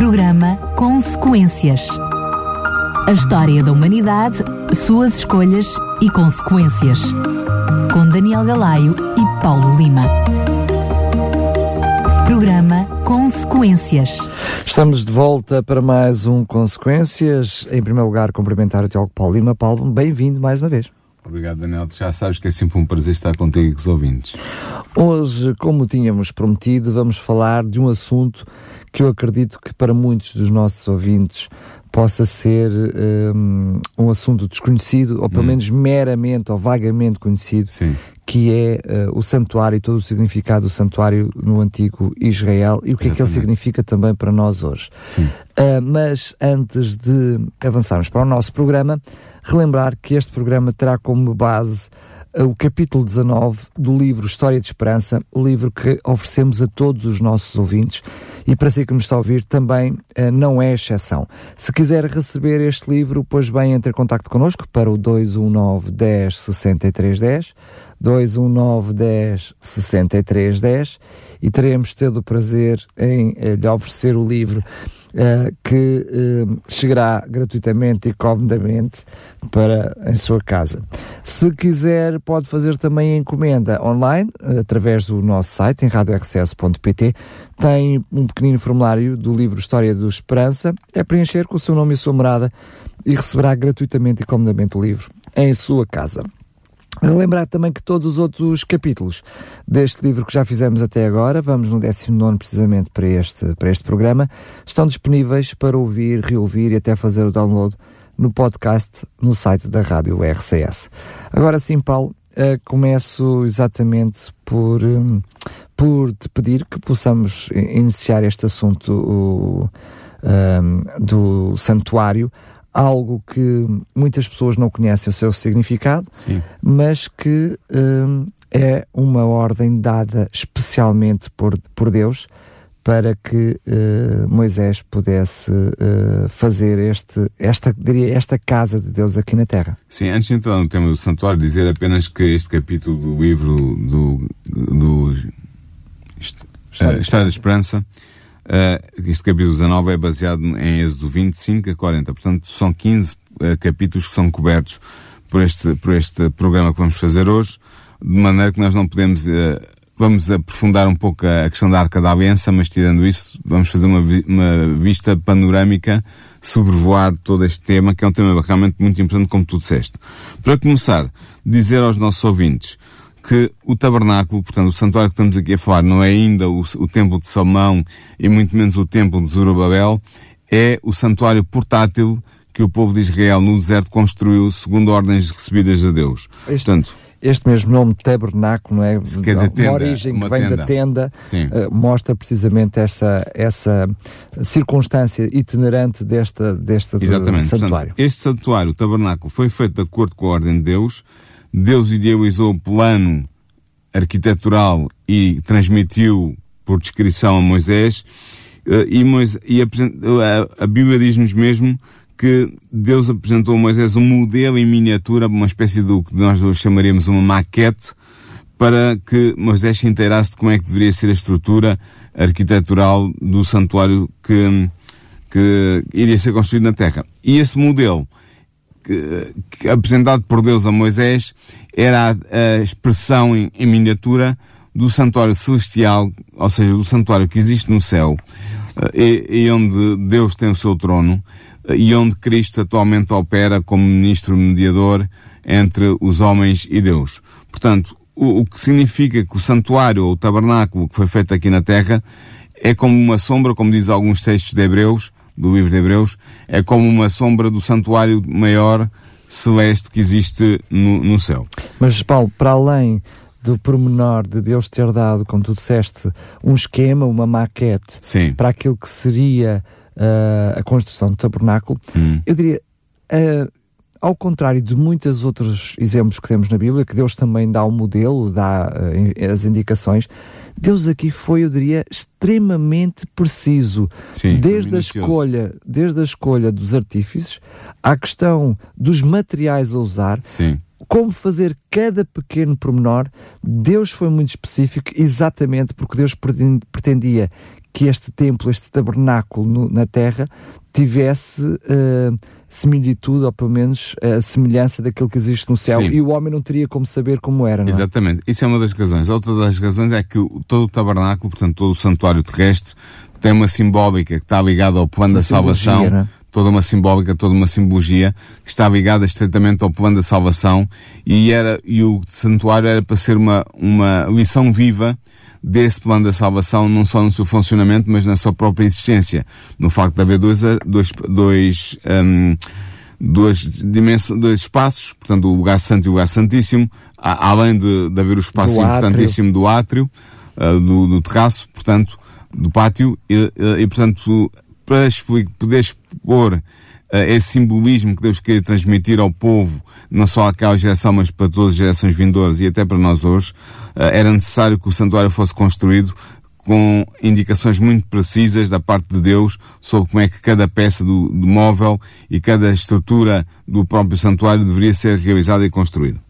Programa Consequências. A história da humanidade, suas escolhas e consequências. Com Daniel Galaio e Paulo Lima. Programa Consequências. Estamos de volta para mais um Consequências. Em primeiro lugar, cumprimentar o Tiago Paulo Lima. Paulo, bem-vindo mais uma vez. Obrigado, Daniel. Já sabes que é sempre um prazer estar contigo e com os ouvintes. Hoje, como tínhamos prometido, vamos falar de um assunto que eu acredito que para muitos dos nossos ouvintes possa ser um, um assunto desconhecido, ou pelo hum. menos meramente ou vagamente conhecido, Sim. que é uh, o santuário e todo o significado do santuário no antigo Israel e o que Exatamente. é que ele significa também para nós hoje. Uh, mas antes de avançarmos para o nosso programa, relembrar que este programa terá como base o capítulo 19 do livro História de Esperança, o livro que oferecemos a todos os nossos ouvintes e para si que me está a ouvir também uh, não é exceção. Se quiser receber este livro, pois bem, entre em contato connosco para o 219 10 63 10, 219 10 63 10 e teremos todo o prazer em uh, lhe oferecer o livro uh, que uh, chegará gratuitamente e comodamente para em sua casa. Se quiser, pode fazer também a encomenda online, através do nosso site, em radiorcs.pt. Tem um pequenino formulário do livro História do Esperança. É preencher com o seu nome e a sua morada e receberá gratuitamente e comodamente o livro em sua casa. Lembrar também que todos os outros capítulos deste livro que já fizemos até agora, vamos no 19 precisamente para este, para este programa, estão disponíveis para ouvir, reouvir e até fazer o download no podcast no site da Rádio RCS. Agora sim, Paulo, uh, começo exatamente por, um, por te pedir que possamos iniciar este assunto um, do santuário algo que muitas pessoas não conhecem o seu significado, Sim. mas que hum, é uma ordem dada especialmente por, por Deus para que uh, Moisés pudesse uh, fazer este, esta, diria, esta casa de Deus aqui na Terra. Sim, antes de entrar no tema do santuário, dizer apenas que este capítulo do livro do, do, do História da Esperança Uh, este capítulo 19 é baseado em Êxodo 25 a 40, portanto são 15 uh, capítulos que são cobertos por este, por este programa que vamos fazer hoje, de maneira que nós não podemos, uh, vamos aprofundar um pouco a, questão da Arca da Aliança, mas tirando isso, vamos fazer uma, vi uma vista panorâmica, sobrevoar todo este tema, que é um tema realmente muito importante, como tu disseste. Para começar, dizer aos nossos ouvintes, que o tabernáculo, portanto, o santuário que estamos aqui a falar, não é ainda o, o templo de Salomão e muito menos o templo de Zorobabel, é o santuário portátil que o povo de Israel no deserto construiu segundo ordens recebidas de Deus. Este, portanto, este mesmo nome tabernáculo, não é? Quer dizer, tenda, uma origem uma que vem tenda. da tenda, uh, mostra precisamente essa, essa circunstância itinerante desta, Exatamente. santuário. Portanto, este santuário, o tabernáculo, foi feito de acordo com a ordem de Deus, Deus idealizou o plano arquitetural e transmitiu por descrição a Moisés, eh, e, Moisés, e a, a Bíblia diz-nos mesmo que Deus apresentou a Moisés um modelo em miniatura, uma espécie do que nós hoje chamaríamos uma maquete, para que Moisés se inteirasse de como é que deveria ser a estrutura arquitetural do santuário que, que iria ser construído na Terra. E esse modelo que, apresentado por Deus a Moisés era a, a expressão em, em, miniatura do santuário celestial, ou seja, do santuário que existe no céu, e, e onde Deus tem o seu trono, e onde Cristo atualmente opera como ministro mediador entre os homens e Deus. Portanto, o, o que significa que o santuário ou o tabernáculo que foi feito aqui na terra é como uma sombra, como diz alguns textos de Hebreus, do livro de Hebreus, é como uma sombra do santuário maior celeste que existe no, no céu. Mas, Paulo, para além do pormenor de Deus ter dado, como tu disseste, um esquema, uma maquete Sim. para aquilo que seria uh, a construção do tabernáculo, hum. eu diria, uh, ao contrário de muitos outros exemplos que temos na Bíblia, que Deus também dá o um modelo, dá uh, as indicações, Deus aqui foi, eu diria, extremamente preciso. Sim, desde a escolha, desde a escolha dos artífices, à questão dos materiais a usar, Sim. como fazer cada pequeno pormenor, Deus foi muito específico, exatamente porque Deus pretendia que este templo, este tabernáculo no, na terra, tivesse uh, similitude, ou pelo menos a semelhança daquilo que existe no céu, Sim. e o homem não teria como saber como era, não é? Exatamente, isso é uma das razões. Outra das razões é que todo o tabernáculo, portanto todo o santuário terrestre, tem uma simbólica que está ligada ao plano da salvação, é? toda uma simbólica, toda uma simbologia que está ligada estreitamente ao plano da salvação e era e o santuário era para ser uma uma lição viva desse plano da salvação, não só no seu funcionamento, mas na sua própria existência, no facto de haver dois dois dois um, duas dimensões, dois espaços, portanto o lugar santo e o lugar santíssimo, além de, de haver o espaço do importantíssimo átrio. do átrio, uh, do, do terraço, portanto do pátio e, e portanto para poder expor esse simbolismo que Deus queria transmitir ao povo, não só àquela geração, mas para todas as gerações vindouras e até para nós hoje, uh, era necessário que o santuário fosse construído com indicações muito precisas da parte de Deus sobre como é que cada peça do, do móvel e cada estrutura do próprio santuário deveria ser realizada e construída.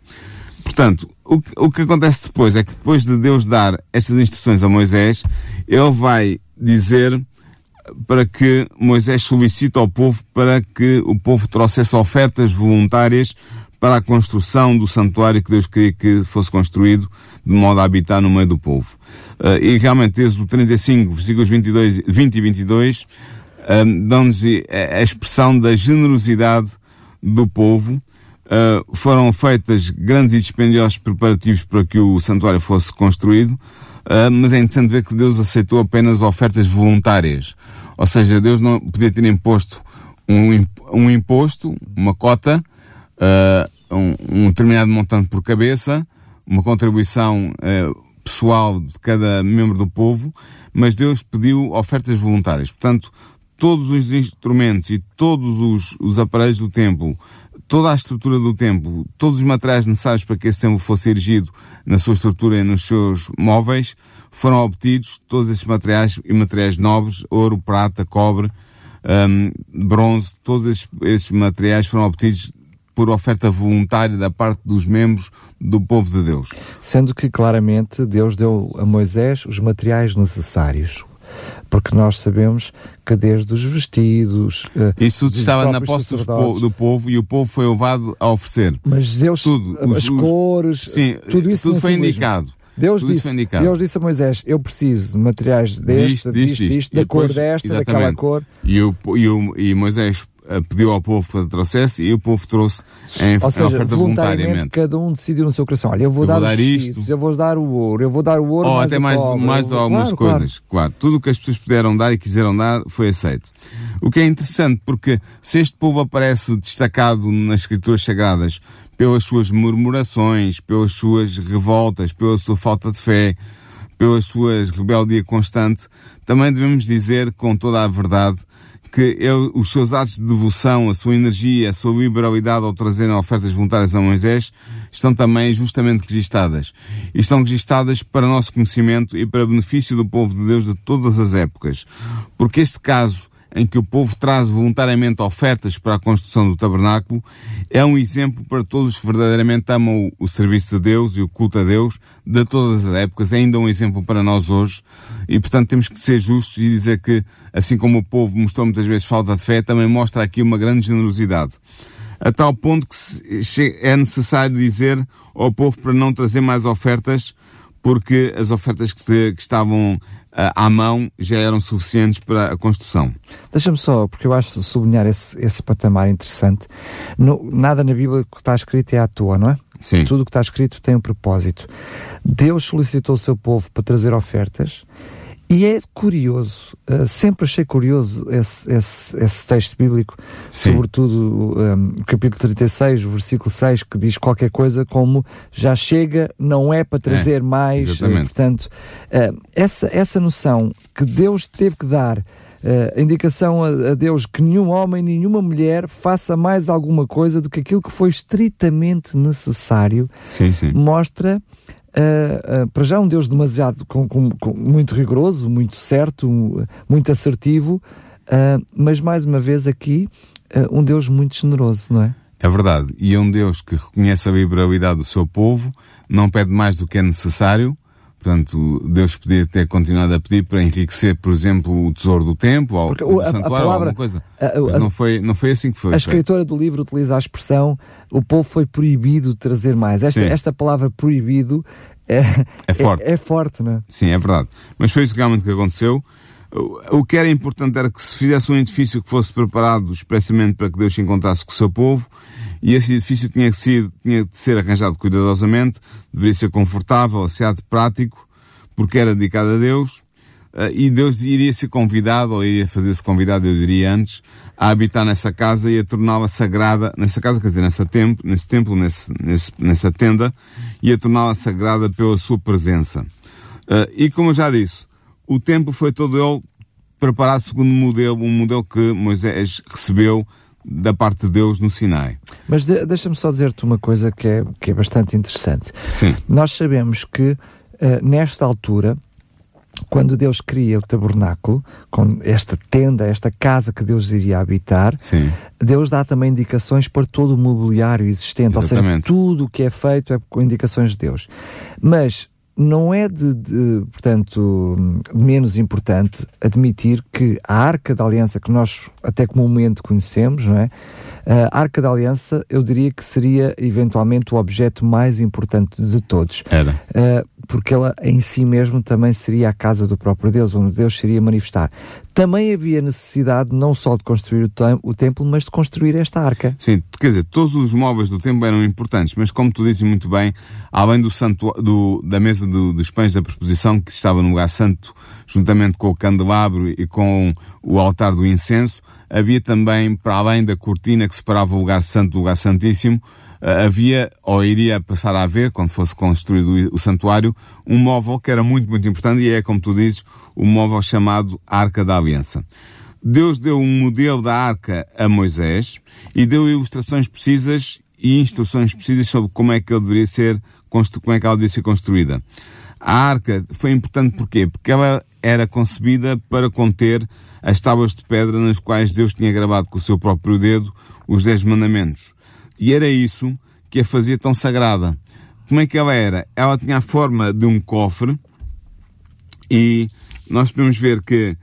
Portanto, o que, o que acontece depois é que depois de Deus dar estas instruções a Moisés, ele vai dizer para que Moisés solicite ao povo para que o povo trouxesse ofertas voluntárias para a construção do santuário que Deus queria que fosse construído de modo a habitar no meio do povo. Uh, e realmente, desde o 35, versículos 22, 20 e 22, uh, dão-nos a expressão da generosidade do povo Uh, foram feitas grandes e dispendiosos preparativos para que o santuário fosse construído, uh, mas é interessante ver que Deus aceitou apenas ofertas voluntárias. Ou seja, Deus não podia ter imposto um, um imposto, uma cota, uh, um, um, determinado montante por cabeça, uma contribuição pessoal de cada membro do povo, mas Deus pediu ofertas voluntárias. Portanto, todos os instrumentos e todos os, os aparelhos do templo toda a estrutura do templo, todos os materiais necessários para que esse templo fosse erigido na sua estrutura e nos seus móveis, foram obtidos todos esses materiais e materiais nobres, ouro, prata, cobre, um, bronze, todos esses, esses materiais foram obtidos por oferta voluntária da parte dos membros do povo de Deus. Sendo que claramente Deus deu a Moisés os materiais necessários porque nós sabemos que desde os vestidos. Isso tudo estava na posse do povo e o povo foi levado a oferecer. Mas Deus, tudo, as os, cores, sim, tudo isso tudo foi indicado. Deus disse, Deus disse a Moisés: Eu preciso de materiais deste, disto, disto, disto, disto da cor desta, exatamente. daquela cor. E, o, e, o, e Moisés eh, pediu ao povo para trouxesse e o povo trouxe em, Ou seja, oferta voluntariamente. Cada um decidiu no seu coração: olha, eu vou, eu dar, vou dar isto, eu vou dar o ouro, eu vou dar o ouro. Ou mais até mais, cobre, mais de algumas claro, coisas. Claro. claro. Tudo o que as pessoas puderam dar e quiseram dar foi aceito. O que é interessante, porque se este povo aparece destacado nas Escrituras Sagradas pelas suas murmurações, pelas suas revoltas, pela sua falta de fé, pelas suas rebeldia constante, também devemos dizer com toda a verdade que eu, os seus atos de devoção, a sua energia, a sua liberalidade ao trazerem ofertas voluntárias a Moisés, estão também justamente registadas. E estão registadas para nosso conhecimento e para benefício do povo de Deus de todas as épocas. Porque este caso em que o povo traz voluntariamente ofertas para a construção do tabernáculo, é um exemplo para todos que verdadeiramente amam o, serviço de Deus e o culto a Deus de todas as épocas, é ainda um exemplo para nós hoje, e portanto temos que ser justos e dizer que, assim como o povo mostrou muitas vezes falta de fé, também mostra aqui uma grande generosidade. A tal ponto que é necessário dizer ao povo para não trazer mais ofertas, porque as ofertas que, que estavam à mão já eram suficientes para a construção. Deixa-me só, porque eu acho sublinhar esse, esse patamar interessante. No, nada na Bíblia que está escrito é à toa, não é? Sim. Tudo que está escrito tem um propósito. Deus solicitou o seu povo para trazer ofertas e é curioso, uh, sempre achei curioso esse, esse, esse texto bíblico, Sim. sobretudo um, o capítulo 36, o versículo 6, que diz qualquer coisa como já chega, não é para trazer é, mais. Uh, portanto, uh, essa, essa noção que Deus teve que dar a indicação a, a, Deus que nenhum homem, nenhuma mulher faça mais alguma coisa do que aquilo que foi estritamente necessário, sim, sim. mostra Uh, uh, para já um Deus demasiado com, com, com muito rigoroso, muito certo, muito assertivo, uh, mas mais uma vez aqui um Deus muito generoso, não é? É verdade, e é um Deus que reconhece a liberalidade do seu povo, não pede mais do que é necessário Portanto, Deus podia ter continuado a pedir para enriquecer, por exemplo, o tesouro do templo ou Porque o- a- a santuário ou palavra- alguma coisa. a- Mas a- não foi, não foi assim que foi. A escritora do livro utiliza a expressão o povo foi proibido de trazer mais. Esta, Sim. esta palavra proibido é, É forte. É, é forte, não é? Sim, é verdade. Mas foi isso realmente que aconteceu. O o que era importante era que se fizesse um edifício que fosse preparado expressamente para que Deus se encontrasse com o seu povo, e esse edifício tinha ser, tinha de ser arranjado cuidadosamente, deveria ser confortável, asseado, prático, porque era dedicado a Deus, eh, e Deus iria ser convidado, ou iria fazer-se convidado, eu diria antes, a habitar nessa casa e a torná-la sagrada, nessa casa, quer dizer, nessa templo, nesse templo, nesse, nesse, nessa tenda, e a torná-la sagrada pela sua presença. Uh, e como eu já disse, o templo foi todo ele preparado segundo um modelo, um modelo que Moisés recebeu da parte de Deus no Sinai. Mas de- deixa-me só dizer-te uma coisa que é, que é bastante interessante. Sim, Nós sabemos que eh, nesta altura, quando Deus cria o tabernáculo, com esta tenda, esta casa que Deus iria habitar, sim, Deus dá também indicações para todo o mobiliário existente, ou seja, Exatamente. tudo o que é feito é com indicações de Deus. Mas não é de, de, portanto, menos importante admitir que a Arca da Aliança que nós até comumente conhecemos, não é? A Arca da Aliança, eu diria que seria eventualmente o objeto mais importante de todos. era. Porque ela em si mesmo também seria a casa do próprio Deus, onde Deus seria manifestar. Também havia necessidade não só de construir o, tem- o templo, mas de construir esta arca. Sim, quer dizer, todos os móveis do templo eram importantes, mas como tu dizes muito bem, além do santu do, da mesa do- dos pães da preposição, que estava no lugar santo, juntamente com o candelabro e com o altar do incenso, havia também, para além da cortina que separava o lugar santo do lugar santíssimo, eh, havia, ou iria passar a haver, quando fosse construído o- santuário, um móvel que era muito, muito importante e é, como tu dizes, o móvel chamado Arca da Aliança. Deus deu um modelo da arca a Moisés e deu ilustrações precisas e instruções precisas sobre como é que ele deveria ser, como é que ela deveria ser construída. A arca foi importante porquê? Porque ela era concebida para conter as tábuas de pedra nas quais Deus tinha gravado com o seu próprio dedo os Dez Mandamentos. E era isso que a fazia tão sagrada. Como é que ela era? Ela tinha a forma de um cofre e nós podemos ver que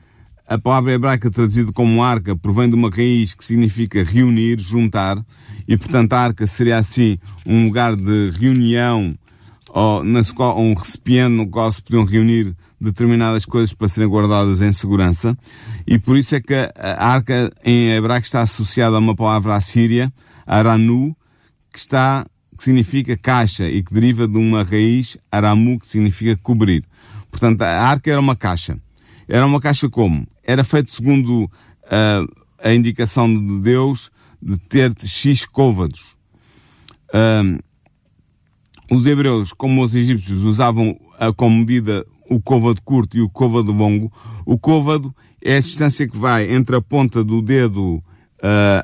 a palavra hebraica traduzida como arca provém de uma raiz que significa reunir, juntar, e portanto a arca seria assim um lugar de reunião ou nas qual, um recipiente no qual se podiam reunir determinadas coisas para serem guardadas em segurança, e por isso é que a arca em hebraico está associada a uma palavra assíria, aranu, que está, que significa caixa e que deriva de uma raiz aramu, que significa cobrir. Portanto, a arca era uma caixa. Era uma caixa como? Era feito segundo ah, a indicação de Deus de ter X côvados. Ah, os hebreus, como os egípcios, usavam ah, como medida o côvado curto e o côvado longo. O côvado é a distância que vai entre a ponta do dedo ah,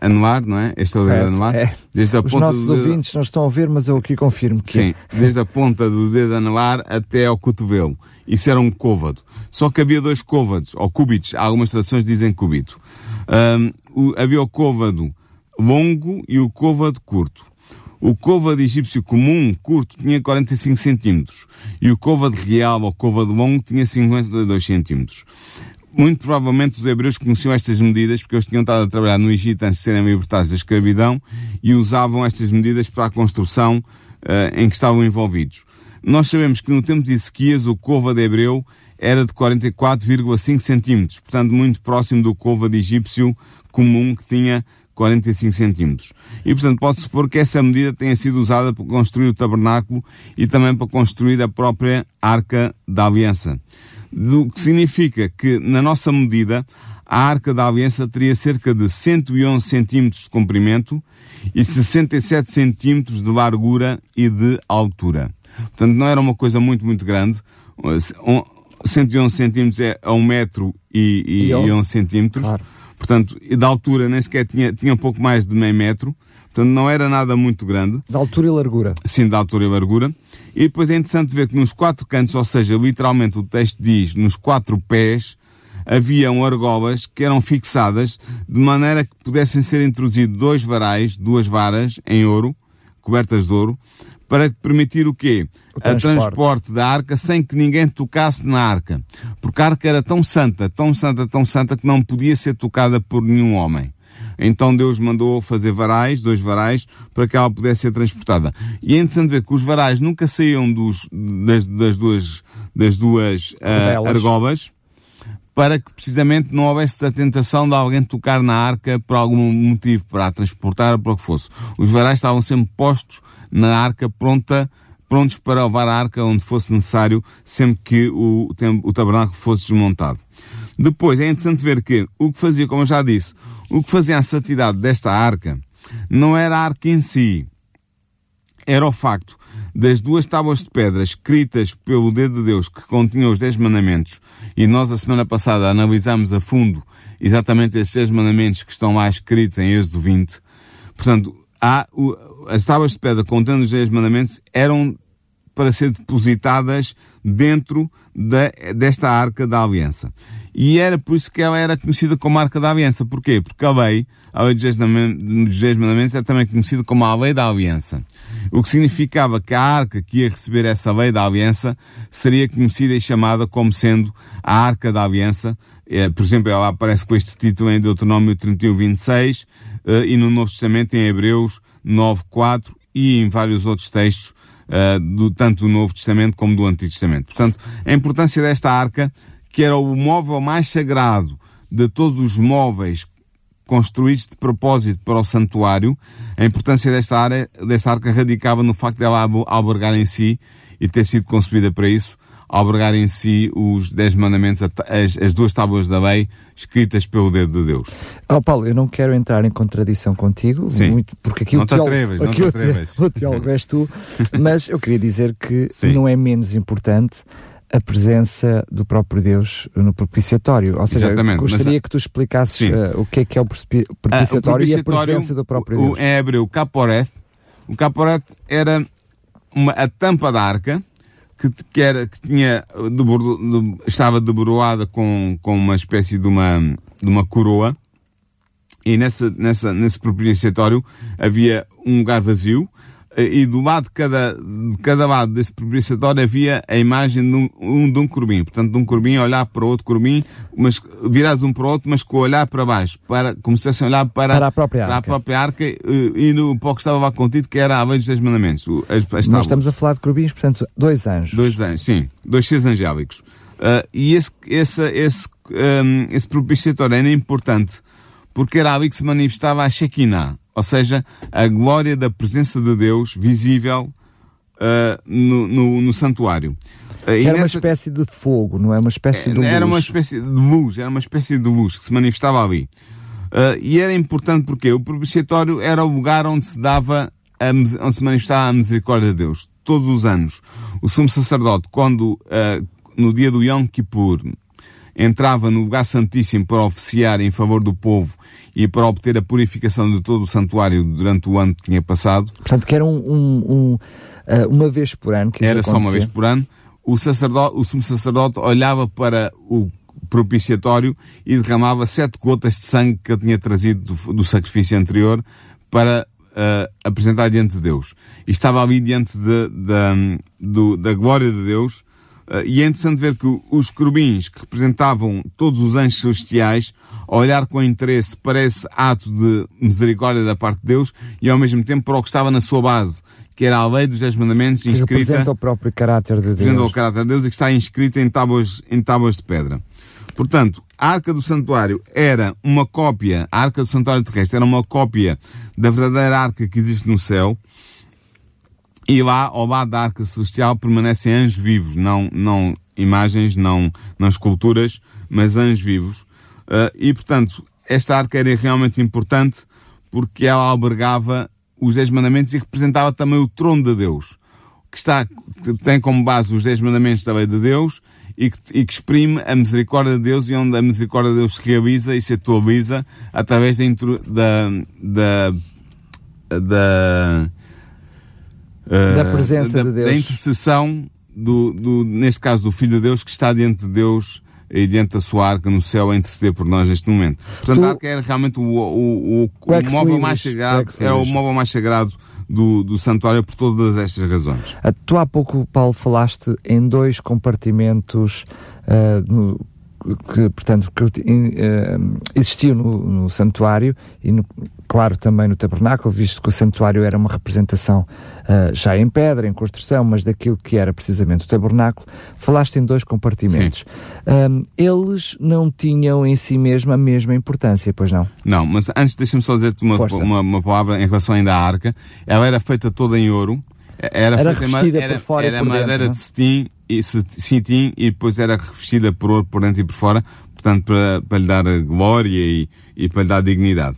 anular, não é? Este é o dedo Certo, anular. é. Desde a Os ponta nossos do dedo... ouvintes não estão a ver, mas eu aqui confirmo que Sim, desde a ponta do dedo anular até ao cotovelo. Isso era um côvado. Só que havia dois côvados, ou cúbitos. Algumas traduções dizem cúbito. O- havia o côvado longo e o côvado curto. O côvado egípcio comum, curto, tinha 45 centímetros. E o côvado real, ou côvado longo, tinha 52 centímetros. Muito provavelmente os hebreus conheciam estas medidas porque eles tinham estado a trabalhar no Egito antes de serem libertados da escravidão e usavam estas medidas para a construção eh, em que estavam envolvidos. Nós sabemos que no tempo de Ezequias o côvado hebreu era de 44,5 centímetros, portanto muito próximo do côvado egípcio comum que tinha 45 centímetros. E portanto pode-se supor que essa medida tenha sido usada para construir o tabernáculo e também para construir a própria Arca da Aliança. Do que significa que, na nossa medida, a Arca da Aliança teria cerca de 111 centímetros de comprimento e 67 centímetros de largura e de altura. Portanto, não era uma coisa muito, muito grande. Um- 111 centímetros é a 1 metro e, e, E e 11, 11 centímetros. claro. Portanto, e da altura nem sequer tinha, tinha um pouco mais de meio metro. Portanto, não era nada muito grande de altura e largura. sim, de altura e largura. E depois é interessante ver que nos quatro cantos, ou seja, literalmente o texto diz, nos quatro pés, haviam argolas que eram fixadas de maneira que pudessem ser introduzidos dois varais, duas varas em ouro, cobertas de ouro, para permitir o quê? O A transporte. transporte da arca sem que ninguém tocasse na arca. Porque a arca era tão santa, tão santa, tão santa que não podia ser tocada por nenhum homem. Então Deus mandou fazer varais, dois varais, para que ela pudesse ser transportada. E é interessante ver que os varais nunca saíam dos, das, das duas, das duas argobas, para que precisamente não houvesse a tentação de alguém tocar na arca por algum motivo, para a transportar ou para o que fosse. Os varais estavam sempre postos na arca pronta, prontos para levar a arca onde fosse necessário, sempre que o, o tabernáculo fosse desmontado. Depois, é interessante ver que o que fazia, como eu já disse, o que fazia a santidade desta arca não era a arca em si, era o facto das duas tábuas de pedra escritas pelo dedo de Deus que continham os dez mandamentos e nós a semana passada analisámos a fundo exatamente esses dez mandamentos que estão lá escritos em Êxodo 20. Portanto, há, o- as tábuas de pedra contendo os dez mandamentos eram para ser depositadas dentro da, desta arca da aliança. E era por isso que ela era conhecida como Arca da Aliança. Porquê? Porque a lei, a lei dos Dez Mandam- dos Dez Mandamentos, é também conhecida como a lei da aliança. O que significava que a arca que ia receber essa lei da aliança seria conhecida e chamada como sendo a Arca da Aliança. Eh, Por exemplo, ela aparece com este título em Deuteronômio 31, 26 eh, e no Novo Testamento em Hebreus 9, 4 e em vários outros textos uh, do, tanto do Novo Testamento como do Antigo Testamento. Portanto, a importância desta arca, que era o móvel mais sagrado de todos os móveis construídos de propósito para o santuário, a importância desta, área, desta arca radicava no facto dela albo- albergar em si, e ter sido concebida para isso, albergar em si os Dez Mandamentos, as, as duas tábuas da lei, escritas pelo dedo de Deus. Oh, Paulo, eu não quero entrar em contradição contigo, Sim. muito, porque aqui Não o te teólogo, atreves, não aqui te o te- atreves. o teólogo és tu, mas eu queria dizer que Sim. não é menos importante a presença do próprio Deus no propiciatório. Ou seja, Exatamente, gostaria mas- que tu explicasses eh, o que é que é o prespi- Ah, propiciatório, e a presença do próprio o, Deus. Em hebreu, caporeth. O caporeth era uma, a tampa da arca que, que, era, que tinha, uh, debor- de- estava deboroada com, com uma espécie de uma, de uma coroa. E nessa, nessa, nesse propiciatório havia um lugar vazio e do lado de cada, de cada lado desse propiciatório havia a imagem de um, um, de um corbim. Portanto, de um corbim a olhar para outro corbim, mas virados um para o outro, mas com o olhar para baixo, para, como se fossem olhar para, Para a própria para a arca. própria arca e no para o que estava lá contido, que era a lei dos dez mandamentos. o- As, as Nós tábuas. estamos a falar de corubins, portanto, dois anjos. Dois anjos, sim. Dois seres angélicos. Ah, e esse, esse, esse, ahm, esse propiciatório era importante porque era ali que se manifestava a Shekinah, ou seja, a glória da presença de Deus visível ah, no, no, no santuário. Ah, era uma nessa- espécie de fogo, não é? Uma espécie de era uma luz. espécie de luz, era uma espécie de luz que se manifestava ali. Ah, e era importante porque o propiciatório era o lugar onde se dava, a onde se manifestava a misericórdia de Deus. Todos os anos, o sumo sacerdote, quando, no dia do Yom Kippur, entrava no lugar santíssimo para oficiar em favor do povo e para obter a purificação de todo o santuário durante o ano que tinha passado, Portanto, que era um, um- um, eh, uma vez por ano que isso era só uma acontecia. vez por ano, o sacerdote, o sumo sacerdote olhava para o propiciatório e derramava sete gotas de sangue que ele tinha trazido do, do sacrifício anterior para ah, apresentar diante de Deus. E estava ali diante de- da, do- da glória de Deus. Ah, e é interessante ver que os querubins que representavam todos os anjos celestiais, a olhar com interesse para esse ato de misericórdia da parte de Deus e ao mesmo tempo para o que estava na sua base, que era a lei dos dez mandamentos Que inscrita representa o próprio caráter de representa Deus. o caráter de Deus e que está inscrita em tábuas, em tábuas de pedra. Portanto, a Arca do Santuário era uma cópia, a Arca do Santuário Terrestre era uma cópia da verdadeira Arca que existe no céu, e lá, ao lado da Arca Celestial, permanecem anjos vivos, não, não imagens, não, não esculturas, mas anjos vivos. Ah, e, portanto, esta arca era realmente importante porque ela albergava os Dez Mandamentos e representava também o trono de Deus, que, está, que tem como base os Dez Mandamentos da lei de Deus e que, e que exprime a misericórdia de Deus e onde a misericórdia de Deus se realiza e se atualiza através da, da, da, da, Da eh, presença da, de Deus. Da intercessão, do, do, neste caso, do Filho de Deus, que está diante de Deus e diante da sua arca no céu a interceder por nós neste momento. Portanto, Tu- a arca era realmente o, o, o, O móvel mais sagrado, era o móvel mais sagrado do, do santuário por todas estas razões. Ah, tu há pouco, Paulo, falaste em dois compartimentos uh, no, que, portanto, que, uh, existiu no, no, santuário e, no, claro, também no tabernáculo, visto que o santuário era uma representação uh, já em pedra, em construção, mas daquilo que era precisamente o tabernáculo. Falaste em dois compartimentos. Um, eles não tinham em si mesmo a mesma importância, pois não? Não, mas antes deixa-me só dizer-te uma, uma, uma, palavra em relação ainda à arca. Ela era feita toda em ouro. Era, era revestida era, por fora era e por madeira dentro, de cetim e, cetim e depois era revestida por ouro por dentro e por fora, portanto para, para lhe dar glória e, e para lhe dar dignidade.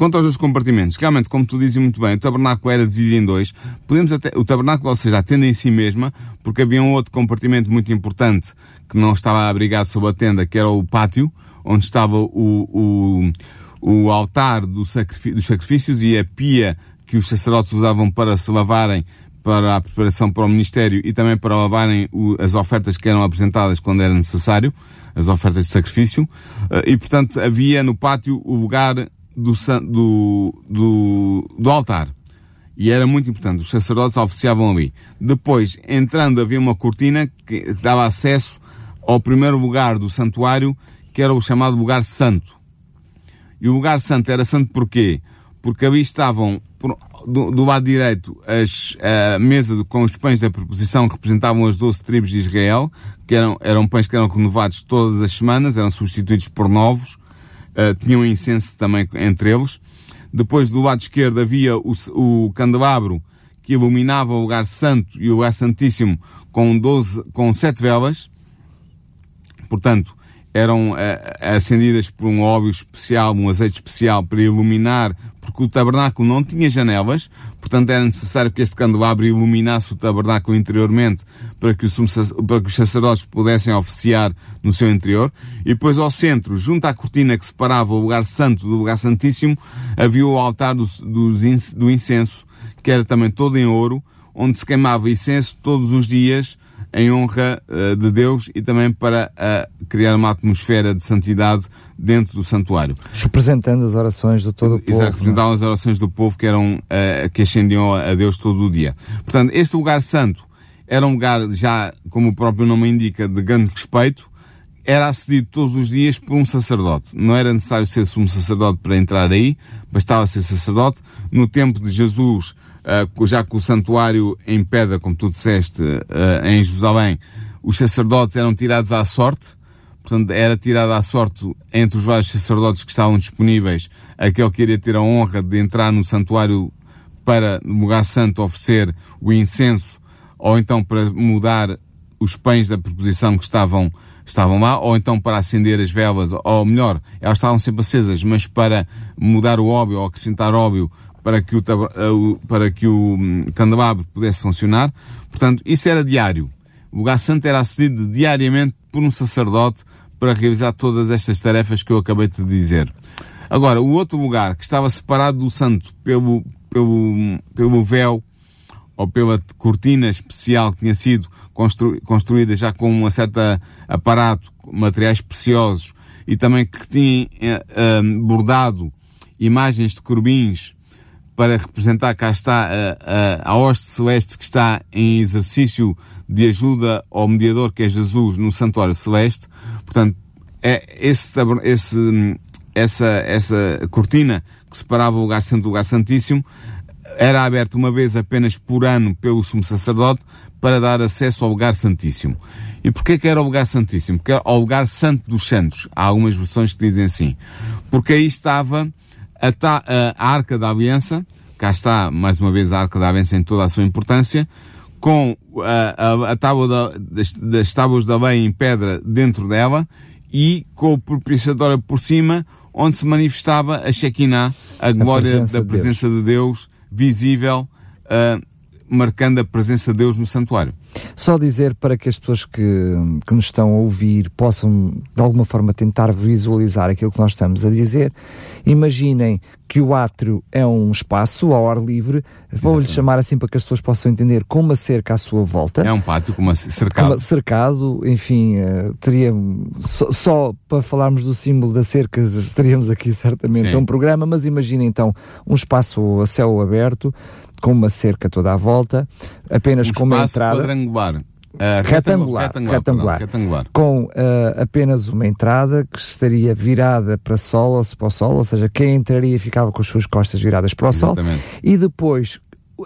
Quanto aos dois compartimentos, realmente, como tu dizes muito bem, o tabernáculo era dividido em dois. Podemos até, o tabernáculo, ou seja, a tenda em si mesma, porque havia um outro compartimento muito importante que não estava abrigado sob a tenda, que era o pátio, onde estava o, o, o altar do sacrifício, dos sacrifícios e a pia que os sacerdotes usavam para se lavarem para a preparação para o ministério e também para lavarem o, as ofertas que eram apresentadas quando era necessário, as ofertas de sacrifício. Eh, e, portanto, havia no pátio o lugar do, do, do, do altar. E era muito importante. Os sacerdotes oficiavam ali. Depois, entrando, havia uma cortina que dava acesso ao primeiro lugar do santuário, que era o chamado lugar santo. E o lugar santo era santo porquê? Porque ali estavam do, do lado direito, as, a mesa com os pães da preposição representavam as 12 tribos de Israel, que eram, eram pães que eram renovados todas as semanas, eram substituídos por novos, uh, tinham incenso também entre eles. Depois, do lado esquerdo, havia o, o candelabro que iluminava o lugar santo e o lugar santíssimo com 12, com sete velas. Portanto, eram uh, acendidas por um óleo especial, um azeite especial para iluminar porque o tabernáculo não tinha janelas, portanto era necessário que este candelabro iluminasse o tabernáculo interiormente para que, para que os sacerdotes pudessem oficiar no seu interior. E depois ao centro, junto à cortina que separava o lugar santo do lugar santíssimo, havia o altar do, do, do incenso, que era também todo em ouro, onde se queimava incenso todos os dias em honra uh, de Deus e também para uh, criar uma atmosfera de santidade dentro do santuário. Representando as orações de todo o povo. Exato, representavam as orações do povo que eram uh, que ascendiam a Deus todo o dia. Portanto, este lugar santo era um lugar já, como o próprio nome indica, de grande respeito. Era acedido todos os dias por um sacerdote. Não era necessário ser sumo sacerdote para entrar aí, bastava ser sacerdote. No tempo de Jesus, uh, já com o santuário em pedra, como tu disseste, uh, em Jerusalém, os sacerdotes eram tirados à sorte, portanto, era tirado à sorte entre os vários sacerdotes que estavam disponíveis aquele que iria ter a honra de entrar no santuário para, no lugar santo, oferecer o incenso, ou então para mudar os pães da preposição que estavam, estavam lá, ou então para acender as velas, ou melhor, elas estavam sempre acesas, mas para mudar o óbvio ou acrescentar óbvio para que o, eh, para que o hum, candelabro pudesse funcionar. Portanto, isso era diário. O lugar santo era acedido diariamente por um sacerdote para realizar todas estas tarefas que eu acabei de dizer. Agora, o outro lugar que estava separado do santo pelo, pelo, pelo véu ou pela cortina especial que tinha sido constru, construída já com um certo aparato, materiais preciosos e também que tinha eh, eh, bordado imagens de corbins para representar, cá está, a, a, a hoste celeste que está em exercício de ajuda ao mediador que é Jesus no santuário celeste. Portanto, é esse, esse, essa, essa cortina que separava o lugar santo do lugar santíssimo era aberta uma vez apenas por ano pelo sumo sacerdote para dar acesso ao lugar santíssimo. E porquê que era o lugar santíssimo? Porque era o lugar santo dos santos. Há algumas versões que dizem assim. Porque aí estava a, ta, a, Arca da Aliança, cá está mais uma vez a Arca da Aliança em toda a sua importância, com a, a, a tábua da, das, das tábuas da lei em pedra dentro dela e com o propiciatório por cima, onde se manifestava a Shekinah, a glória presença da presença de Deus, de Deus visível, uh, marcando a presença de Deus no santuário. Só dizer para que as pessoas que, que nos estão a ouvir possam de alguma forma tentar visualizar aquilo que nós estamos a dizer. Imaginem que o átrio é um espaço ao ar livre, vou-lhe chamar assim para que as pessoas possam entender com uma cerca à sua volta. É um pátio com uma cercado. Uma cercado, enfim, uh, teria só, só, para falarmos do símbolo da cerca, estaríamos aqui certamente Sim. a um programa, mas imaginem então um espaço a céu aberto com uma cerca toda à volta, apenas um com uma entrada. quadrangular. Uh, retangular, retangular, retangular, retangular, com uh, apenas uma entrada que estaria virada para sol ou para o sol, ou seja, quem entraria ficava com as suas costas viradas para o Exatamente. sol, e depois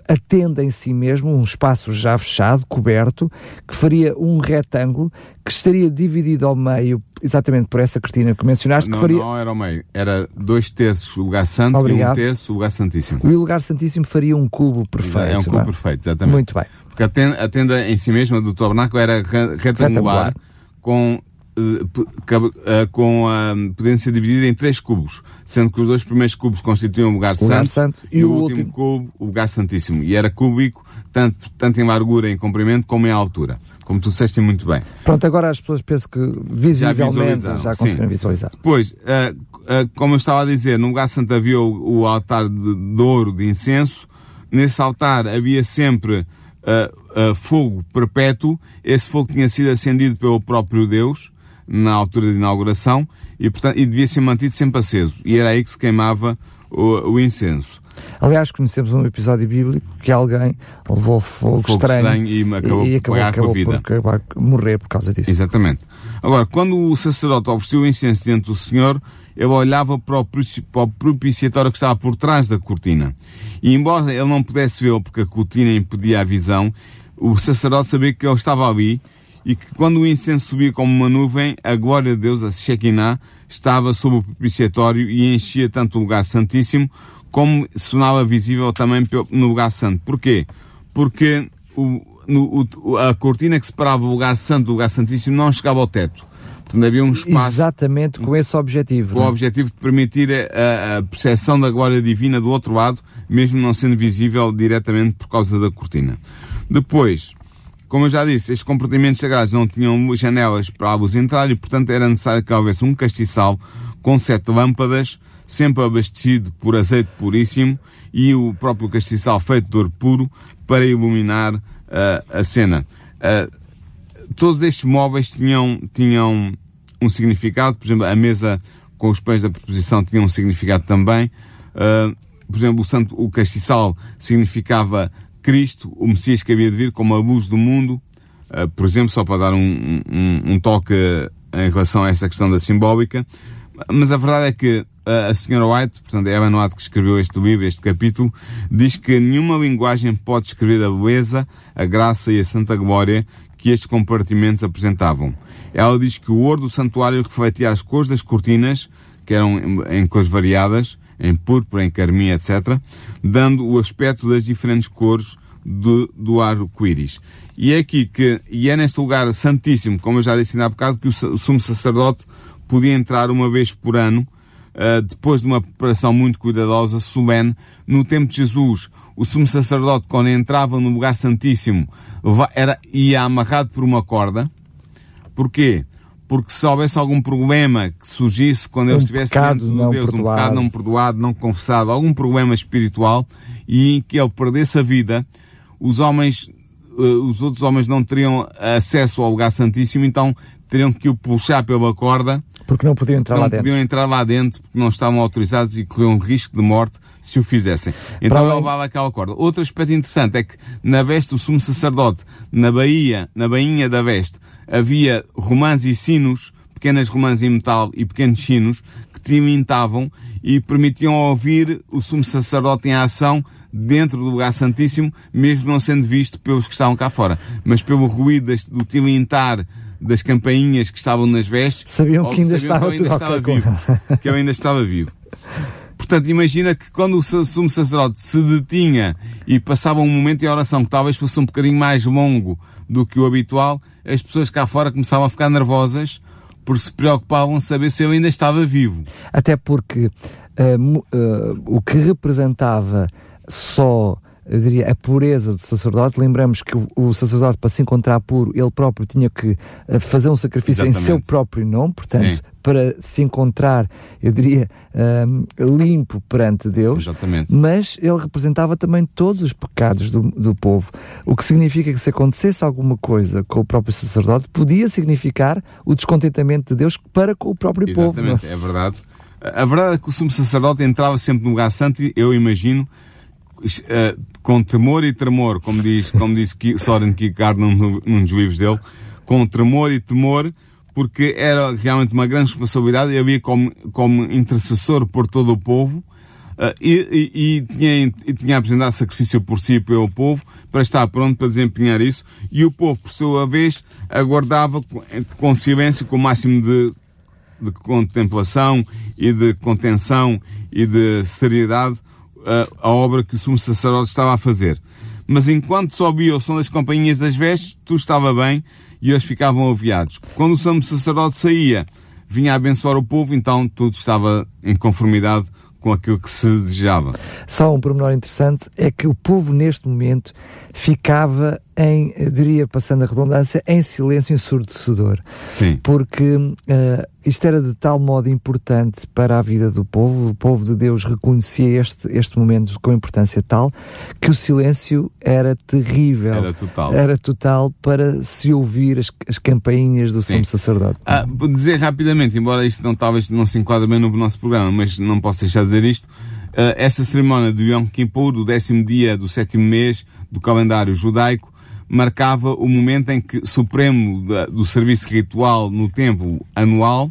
a tenda em si mesmo, um espaço já fechado, coberto, que faria um retângulo que estaria dividido ao meio, exatamente por essa cortina que mencionaste. Não, que faria... não era ao meio, era dois terços o lugar santo Obrigado. e um terço o lugar santíssimo. E o lugar santíssimo faria um cubo perfeito. É um cubo não perfeito, exatamente. Muito bem. Porque a tenda, a tenda em si mesma do tabernáculo era re- retangular, Retangular. com, eh, eh, com a podendo ser dividida em três cubos, sendo que os dois primeiros cubos constituíam o lugar, O santo, santo e, e o último último- cubo o lugar santíssimo. E era cúbico, tanto, tanto em largura em comprimento, como em altura. Como tu disseste muito bem. Pronto, agora as pessoas pensam que visivelmente já, sim. conseguiram visualizar. Depois, ah, ah, como eu estava a dizer, no lugar santo havia o, o altar de, de ouro de incenso. Nesse altar havia sempre ah, fogo perpétuo. Esse fogo tinha sido acendido pelo próprio Deus na altura de inauguração e, portanto, e devia ser mantido sempre aceso. E era aí que se queimava o, o incenso. Aliás, conhecemos um episódio bíblico que alguém levou fogo, Fogo estranho, estranho e acabou por acabou, acabou vida. por acabar- morrer por causa disso. Exatamente. Agora, quando o sacerdote ofereceu o incenso diante do Senhor, ele olhava para o, para o propiciatório que estava por trás da cortina. E embora ele não pudesse vê-lo porque a cortina impedia a visão, o sacerdote sabia que ele estava ali e que quando o incenso subia como uma nuvem, a glória de Deus, a Shekinah, estava sobre o propiciatório e enchia tanto o lugar santíssimo como se tornava visível também no lugar santo. Porquê? Porque o, no- o- a cortina que separava o lugar santo do lugar santíssimo não chegava ao teto. Portanto, havia um espaço Exatamente com esse objetivo. com o é? objetivo de permitir a, a percepção da glória divina do outro lado, mesmo não sendo visível diretamente por causa da cortina. Depois, como eu já disse, estes compartimentos sagrados não tinham janelas para a luz entrar e, portanto, era necessário que houvesse um castiçal com sete lâmpadas, sempre abastecido por azeite puríssimo e o próprio castiçal feito de ouro puro para iluminar ah, a cena. Ah, todos estes móveis tinham, tinham um significado, por exemplo, a mesa com os pães da preposição tinha um significado também. Uh, por exemplo, o, santo, o castiçal significava Cristo, o Messias que havia de vir como a luz do mundo. Uh, por exemplo, só para dar um, um, um toque em relação a esta questão da simbólica. Mas a verdade é que a senhora White, portanto, é a Ellen White que escreveu este livro, este capítulo, diz que nenhuma linguagem pode descrever a beleza, a graça e a santa glória que estes compartimentos apresentavam. Ela diz que o ouro do santuário refletia as cores das cortinas, que eram em cores variadas, em púrpura, em carmim, etc., dando o aspecto das diferentes cores do, do arco-íris. E é aqui que, e é neste lugar santíssimo, como eu já disse há bocado, que o, sumo sacerdote podia entrar uma vez por ano, Uh, depois de uma preparação muito cuidadosa, solene, no tempo de Jesus, o sumo sacerdote, quando entrava no lugar santíssimo, era, ia amarrado por uma corda. Porquê? Porque se houvesse algum problema que surgisse quando ele Um estivesse diante de Deus, um perdoado. pecado não perdoado, não confessado, algum problema espiritual, e em que ele perdesse a vida, os homens, eh, os outros homens não teriam acesso ao lugar santíssimo, então teriam que o puxar pela corda Porque não podiam entrar não lá dentro. podiam entrar lá dentro porque não estavam autorizados e corriam risco de morte se o fizessem. Então Para ele levava aquela corda. Outro aspecto interessante é que na veste do sumo sacerdote, na baía, na bainha da veste, havia romãs e sinos, pequenas romãs em metal e pequenos sinos que tilintavam e permitiam ouvir o sumo sacerdote em ação dentro do lugar santíssimo, mesmo não sendo visto pelos que estavam cá fora. Mas pelo ruído do tilintar das campainhas que estavam nas vestes, Sabiam que ainda sabiam estava que eu tudo ainda estava ok com- vivo. Que eu ainda estava vivo. Portanto, imagina que quando o su- sumo sacerdote se detinha e passava um momento em oração que talvez fosse um bocadinho mais longo do que o habitual, as pessoas cá fora começavam a ficar nervosas porque se preocupavam saber se ele ainda estava vivo. Até porque mu- ah, o que representava só, eu diria, a pureza do sacerdote, lembramos que o, o sacerdote, para se encontrar puro, ele próprio tinha que ah, fazer um sacrifício em Exatamente. seu próprio nome, portanto, Sim. para se encontrar, eu diria, ah, limpo perante Deus. Exatamente. Mas ele representava também todos os pecados do, do povo. O que significa que se acontecesse alguma coisa com o próprio sacerdote, podia significar o descontentamento de Deus para com o próprio povo. não é? Exatamente, é verdade. A verdade é que o sumo sacerdote entrava sempre no lugar santo e eu imagino uh, com temor e tremor, como diz, como disse Soren Kierkegaard num, num dos livros dele, com tremor e temor, porque era realmente uma grande responsabilidade e havia como, como intercessor por todo o povo, Uh, e, e, e, tinha, e tinha apresentado sacrifício por si e pelo povo para estar pronto para desempenhar isso e o povo, por sua vez, aguardava com, com silêncio, com o máximo de, de contemplação e de contenção e de seriedade uh, a obra que o sumo sacerdote estava a fazer. Mas enquanto só ouvia o som das companhias das vestes, tudo estava bem e eles ficavam aviados. Quando o sumo sacerdote saía, vinha a abençoar o povo, então tudo estava em conformidade com aquilo que se desejava. Só um pormenor interessante é que o povo neste momento ficava em, eu diria, passando a redundância, em silêncio ensurdecedor. Sim. Porque uh, isto era de tal modo importante para a vida do povo, o povo de Deus reconhecia este, este momento com importância tal, que o silêncio era terrível. Era total. Era total para se ouvir as, as campainhas do Sim. sumo sacerdote. Ah, dizer rapidamente, embora isto não, talvez não se enquadre bem no nosso programa, mas não posso deixar de dizer isto, Uh, esta cerimónia do Yom Kippur, do décimo dia do sétimo mês do calendário judaico, marcava o momento em que supremo da, do serviço ritual no templo anual,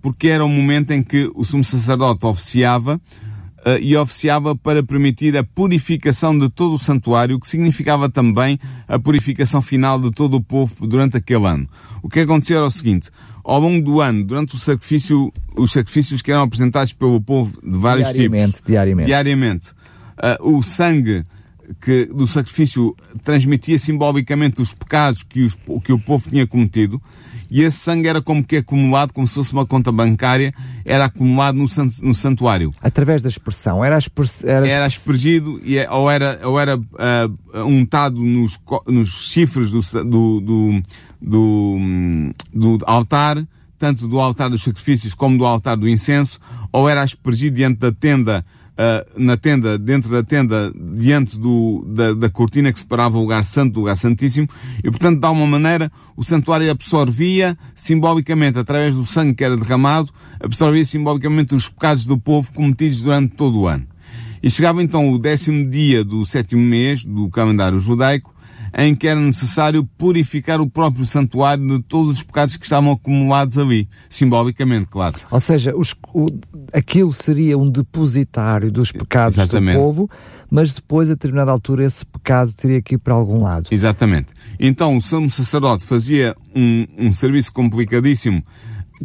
porque era o momento em que o sumo sacerdote oficiava uh, e oficiava para permitir a purificação de todo o santuário, que significava também a purificação final de todo o povo durante aquele ano. O que aconteceu era o seguinte: ao longo do ano, durante o sacrifício, os sacrifícios que eram apresentados pelo povo de vários diariamente, tipos, diariamente, diariamente, uh, o sangue que do sacrifício transmitia simbolicamente os pecados que, os, que o povo tinha cometido, e esse sangue era como que acumulado, como se fosse uma conta bancária, era acumulado no, no santuário. Através da expressão, era, era, era aspergido e, é, ou era, ou era uh, untado nos, nos chifres do, do, do, do, do altar, tanto do altar dos sacrifícios como do altar do incenso, ou era aspergido diante da tenda uh, na tenda, dentro da tenda, diante do, da, da, cortina que separava o lugar santo do lugar santíssimo, e portanto, de alguma maneira, o santuário absorvia simbolicamente, através do sangue que era derramado, absorvia simbolicamente os pecados do povo cometidos durante todo o ano. E chegava então o décimo dia do sétimo mês do calendário judaico, em que era necessário purificar o próprio santuário de todos os pecados que estavam acumulados ali, simbolicamente, claro. Ou seja, os, o, aquilo seria um depositário dos pecados Exatamente. do povo, mas depois, a determinada altura, esse pecado teria que ir para algum lado. Exatamente. Então, o sumo sacerdote fazia um, um serviço complicadíssimo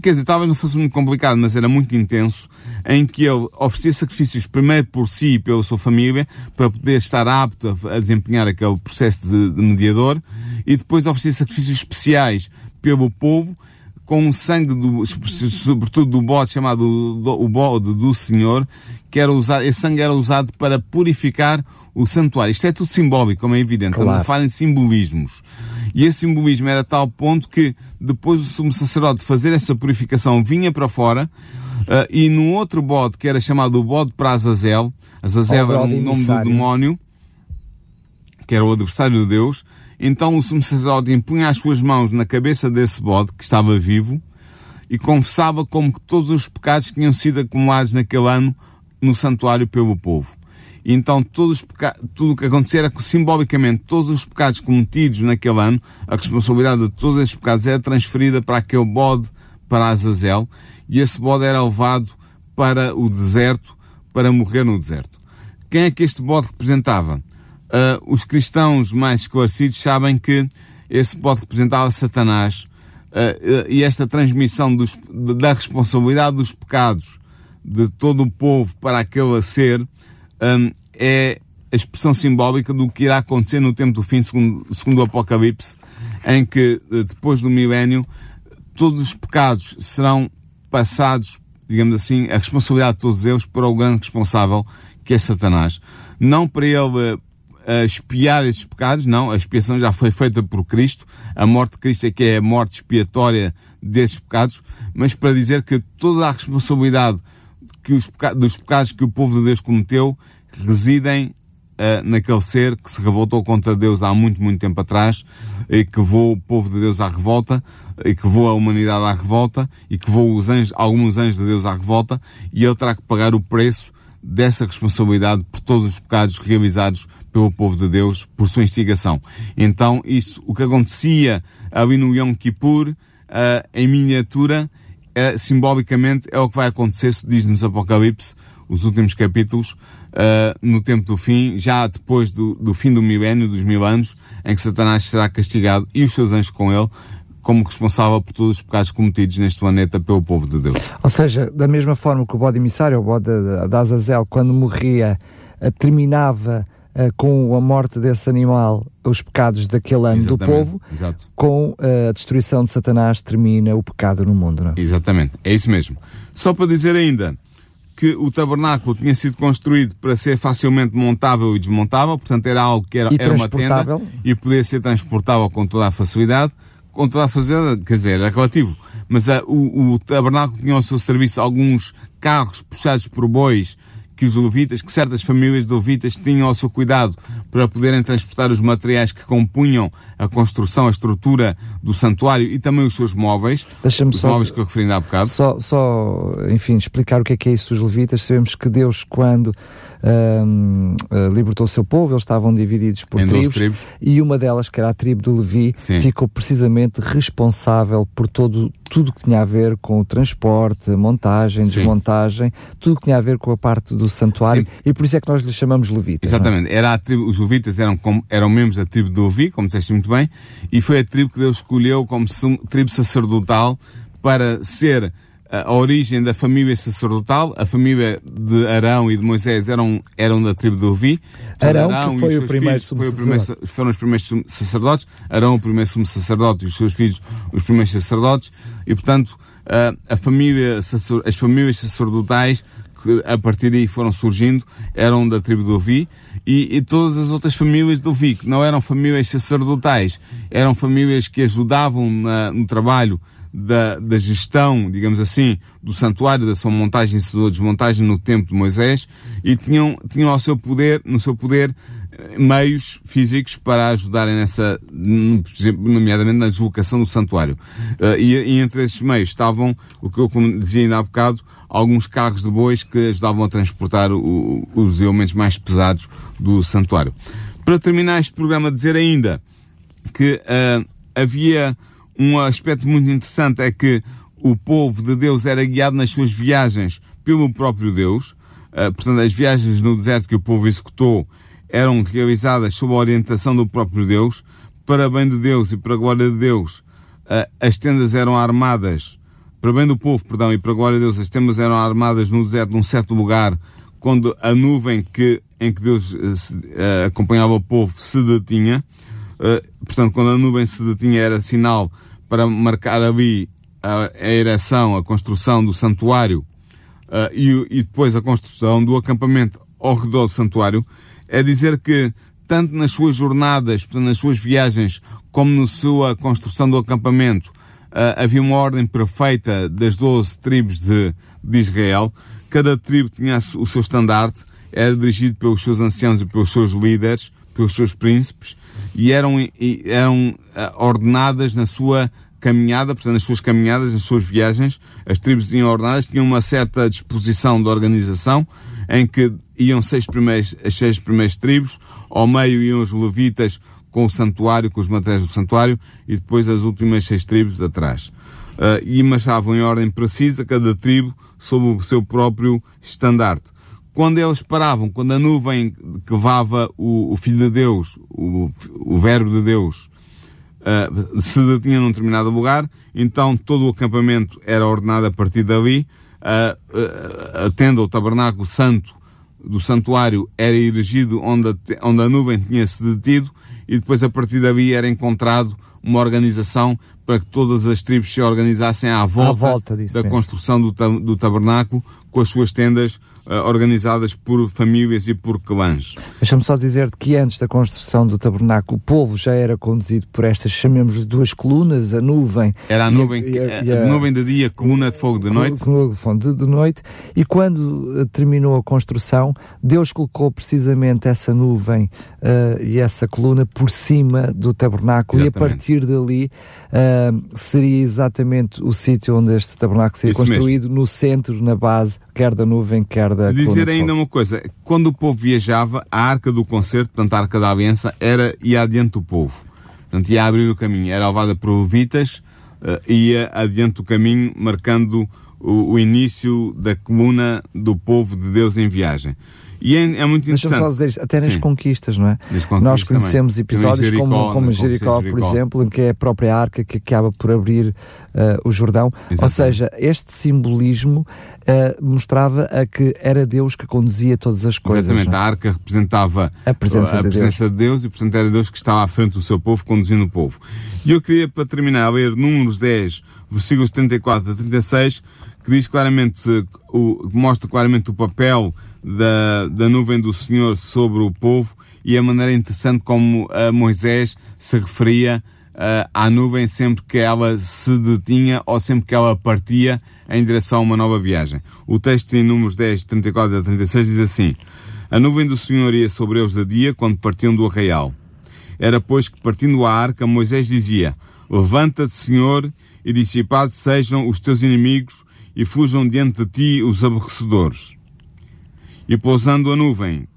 quer dizer, talvez não fosse muito complicado, mas era muito intenso, em que ele oferecia sacrifícios primeiro por si e pela sua família, para poder estar apto a, desempenhar aquele processo de, de mediador, e depois oferecia sacrifícios especiais pelo povo, com o sangue, do, sobretudo do bode chamado do, o bode do Senhor, que era usado, esse sangue era usado para purificar o santuário. Isto é tudo simbólico, como é evidente. Claro. Estamos a falar em simbolismos. E esse simbolismo era a tal ponto que depois o sumo sacerdote de fazer essa purificação vinha para fora uh, e num outro bode que era chamado o bode para Azazel, Azazel era o nome do demónio, que era o adversário de Deus, então o sumo sacerdote impunha as suas mãos na cabeça desse bode que estava vivo e confessava como que todos os pecados tinham sido acumulados naquele ano no santuário pelo povo. E então todos os tudo o que acontecia era que simbolicamente todos os pecados cometidos naquele ano, a responsabilidade de todos esses pecados era transferida para aquele bode para Azazel e esse bode era levado para o deserto para morrer no deserto. Quem é que este bode representava? Uh, os cristãos mais esclarecidos sabem que esse bode representava Satanás uh, uh, e esta transmissão dos, da responsabilidade dos pecados de todo o povo para aquele ser um, é a expressão simbólica do que irá acontecer no tempo do fim, segundo, segundo o Apocalipse, em que, eh, depois do milénio, todos os pecados serão passados, digamos assim, a responsabilidade de todos eles para o grande responsável, que é Satanás. Não para ele uh, expiar esses pecados, não, a expiação já foi feita por Cristo, a morte de Cristo é que é a morte expiatória desses pecados, mas para dizer que toda a responsabilidade que os peca dos pecados que o povo de Deus cometeu residem uh, naquele ser que se revoltou contra Deus há muito, muito tempo atrás e que voou o povo de Deus à revolta e que voou a humanidade à revolta e que voou os anjos, alguns anjos de Deus à revolta e ele terá que pagar o preço dessa responsabilidade por todos os pecados realizados pelo povo de Deus por sua instigação. Então, isso, o que acontecia ali no Yom Kippur, uh, em miniatura, uh, simbolicamente é o que vai acontecer, diz-nos Apocalipse, os últimos capítulos, uh, no tempo do fim, já depois do, do fim do milénio, dos mil anos, em que Satanás será castigado e os seus anjos com ele, como responsável por todos os pecados cometidos neste planeta pelo povo de Deus. Ou seja, da mesma forma que o bode emissário, o bode de Azazel, quando morria, eh, terminava uh, com a morte desse animal os pecados daquele ano Exatamente. do povo, Exato. com uh, a destruição de Satanás termina o pecado no mundo. Não é? Exatamente, é isso mesmo. Só para dizer ainda que o tabernáculo tinha sido construído para ser facilmente montável e desmontável, portanto era algo que era, era uma tenda e podia ser transportável com toda a facilidade com toda a fazenda, quer dizer, era relativo. Mas uh, o, o tabernáculo tinha ao seu serviço alguns carros puxados por bois que os levitas, que certas famílias de levitas tinham ao seu cuidado para poderem transportar os materiais que compunham a construção, a estrutura do santuário e também os seus móveis, os só, móveis que eu referi há bocado. Só, só, enfim, explicar o que é que é isso dos levitas. Sabemos que Deus, quando uh, libertou o seu povo, eles estavam divididos por tribos, tribos, e uma delas, que era a tribo de Levi, Sim. ficou precisamente responsável por todo, tudo que tinha a ver com o transporte, montagem, Sim. desmontagem, tudo que tinha a ver com a parte do santuário, Sim. e por isso é que nós lhe chamamos levitas. É? Exatamente, é? era a tribo, os levitas eram, como, eram membros da tribo de Levi, como disseste muito bem, e foi a tribo que Deus escolheu como tribo sacerdotal para ser a origem da família sacerdotal, a família de Arão e de Moisés eram, eram da tribo de Levi. Arão, Arão foi, o primeiro foi o primeiro foram os primeiros sacerdotes, Arão o primeiro sumo sacerdote e os seus filhos os primeiros sacerdotes, e portanto a família, as famílias sacerdotais que a partir daí foram surgindo eram da tribo de Levi. E, e, todas as outras famílias de Levi, que não eram famílias sacerdotais, eram famílias que ajudavam na, no trabalho da, da gestão, digamos assim, do santuário, da sua montagem e desmontagem no tempo de Moisés e tinham, tinham ao seu poder, no seu poder eh, meios físicos para ajudarem nessa, nomeadamente na deslocação do santuário. Uh, e, e, entre esses meios estavam, o que eu dizia ainda há bocado, alguns carros de bois que ajudavam a transportar o, os elementos mais pesados do santuário. Para terminar este programa, dizer ainda que uh, havia um aspecto muito interessante é que o povo de Deus era guiado nas suas viagens pelo próprio Deus. Uh, portanto, as viagens no deserto que o povo executou eram realizadas sob a orientação do próprio Deus. Para bem de Deus e para a glória de Deus, uh, as tendas eram armadas, para bem do povo, perdão, e para a glória de Deus, as tendas eram armadas no deserto, num certo lugar, quando a nuvem que, em que Deus uh, acompanhava o povo se detinha. Portanto, quando a nuvem se detinha era sinal para marcar ali a, a ereção, a construção do santuário. Uh, e, e depois a construção do acampamento ao redor do santuário, é dizer que tanto nas suas jornadas, nas suas viagens, como na sua construção do acampamento, uh, havia uma ordem perfeita das 12 tribos de, de Israel. Cada tribo tinha o seu estandarte, era dirigido pelos seus anciãos e pelos seus líderes, pelos seus príncipes, e eram, e eram uh, ordenadas na sua caminhada, portanto, nas suas caminhadas, nas suas viagens, as tribos iam ordenadas, tinham uma certa disposição de organização, em que iam seis primeiros, as seis primeiras tribos, ao meio iam os levitas com o santuário, com os materiais do santuário, e depois as últimas seis tribos atrás. Uh, e marchavam em ordem precisa, cada tribo sob o seu próprio estandarte. Quando eles paravam, quando a nuvem que levava o, o Filho de Deus, o, o Verbo de Deus, uh, se detinha num determinado lugar, então todo o acampamento era ordenado a partir dali, uh, uh, a tenda, o tabernáculo santo do santuário era erigido onde a, onde a nuvem tinha se detido e depois a partir dali era encontrado uma organização para que todas as tribos se organizassem à volta, à volta da mesmo. construção do, do tabernáculo com as suas tendas organizadas por famílias e por clãs. Deixa-me só dizer que antes da construção do tabernáculo, o povo já era conduzido por estas, chamemos de duas colunas, a nuvem. Era a nuvem, a, a, a, a, nuvem de dia, coluna de fogo de noite. Coluna de fogo de, noite. E quando uh, terminou a construção, Deus colocou precisamente essa nuvem uh, e essa coluna por cima do tabernáculo Exatamente. e a partir dali seria exatamente o sítio onde este tabernáculo seria Isso construído, mesmo. no centro, na base, quer da nuvem, quer da Dizer ainda uma coisa, quando o povo viajava, a arca do concerto, portanto a arca da aliança, era, ia adiante do povo. Portanto, ia abrir o caminho. Era levada por levitas, uh, ia adiante do caminho, marcando o, o, início da coluna do povo de Deus em viagem. E é, é muito interessante. Só dizer, até nas Sim. conquistas, não é? Conquistas Nós conhecemos também. episódios Jericó, como, como Jericó, por exemplo, em que é a própria arca que acaba por abrir uh, o Jordão. Exatamente. Ou seja, este simbolismo uh, mostrava a que era Deus que conduzia todas as coisas. Exatamente, não? a arca representava a presença, a de, presença Deus. de Deus e, portanto, era Deus que estava à frente do seu povo, conduzindo o povo. E eu queria, para terminar, ler Números 10, versículos 34 a 36, que diz claramente, o, mostra claramente o papel da, da nuvem do Senhor sobre o povo e a maneira interessante como Moisés se referia uh, à nuvem sempre que ela se detinha ou sempre que ela partia em direção a uma nova viagem. O texto em Números 10, 34 a 36 diz assim: A nuvem do Senhor ia sobre eles de dia quando partiam do arraial. Era pois que partindo a arca, Moisés dizia: Levanta-te, Senhor, e dissipados sejam os teus inimigos e fujam diante de ti os aborrecedores. E pousando a nuvem,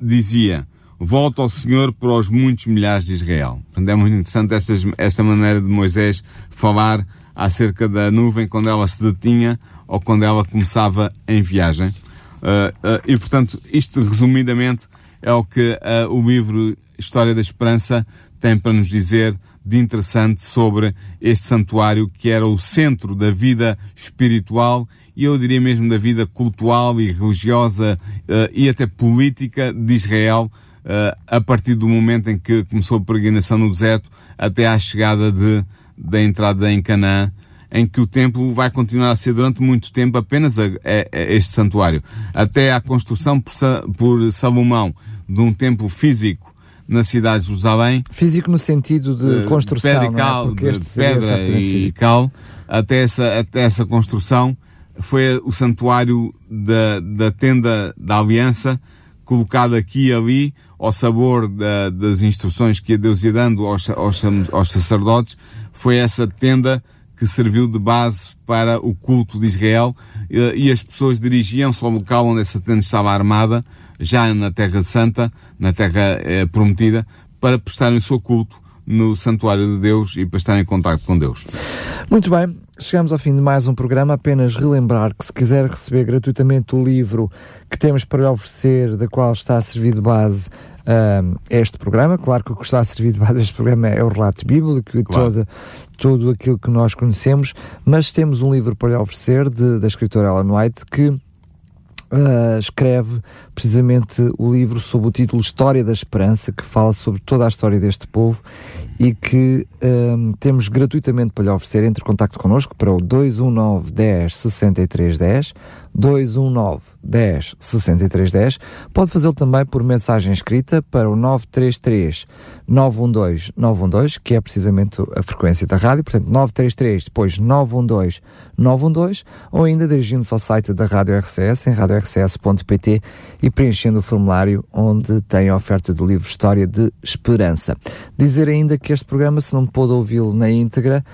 dizia, volta ao Senhor para os muitos milhares de Israel. Portanto, é muito interessante esta, esta maneira de Moisés falar acerca da nuvem quando ela se detinha ou quando ela começava em viagem. Uh, uh, e, portanto, isto resumidamente é o que uh, o livro História da Esperança tem para nos dizer de interessante sobre este santuário que era o centro da vida espiritual e eu diria mesmo da vida cultural e religiosa uh, e até política de Israel uh, a partir do momento em que começou a peregrinação no deserto até à chegada de, da entrada em Canaã, em que o templo vai continuar a ser durante muito tempo apenas a, a, a este santuário. Até à construção por, por Salomão de um templo físico na cidade de Jerusalém. Físico no sentido de construção, de pedra e cal, é? de pedra e cal, até essa, até essa construção foi o santuário da, da tenda da aliança, colocado aqui e ali, ao sabor da, das instruções que Deus ia dando aos, aos, aos sacerdotes, foi essa tenda que serviu de base para o culto de Israel. E as pessoas dirigiam-se ao local onde essa tenda estava armada, já na Terra Santa, na Terra eh, Prometida, para prestarem o seu culto no santuário de Deus e para estarem em contato com Deus. Muito bem, chegamos ao fim de mais um programa. Apenas relembrar que se quiser receber gratuitamente o livro que temos para lhe oferecer, da qual está a servir de base uh, este programa, claro que o que está a servir de base este programa é o relato bíblico e claro. toda, tudo aquilo que nós conhecemos, mas temos um livro para lhe oferecer de, da escritora Ellen White que Uh, escreve precisamente o livro sob o título História da Esperança, que fala sobre toda a história deste povo e que uh, temos gratuitamente para lhe oferecer. Entre em contato connosco para o 219 10 63 10, 219 10 63 10. Pode fazê-lo também por mensagem escrita para o 933 912 912, que é precisamente a frequência da rádio, portanto 933 depois 912 912, ou ainda dirigindo-se ao site da Rádio RCS em radiorcs.pt e preenchendo o formulário onde tem a oferta do livro História de Esperança. Dizer ainda que este programa, se não pôde ouvi-lo na íntegra,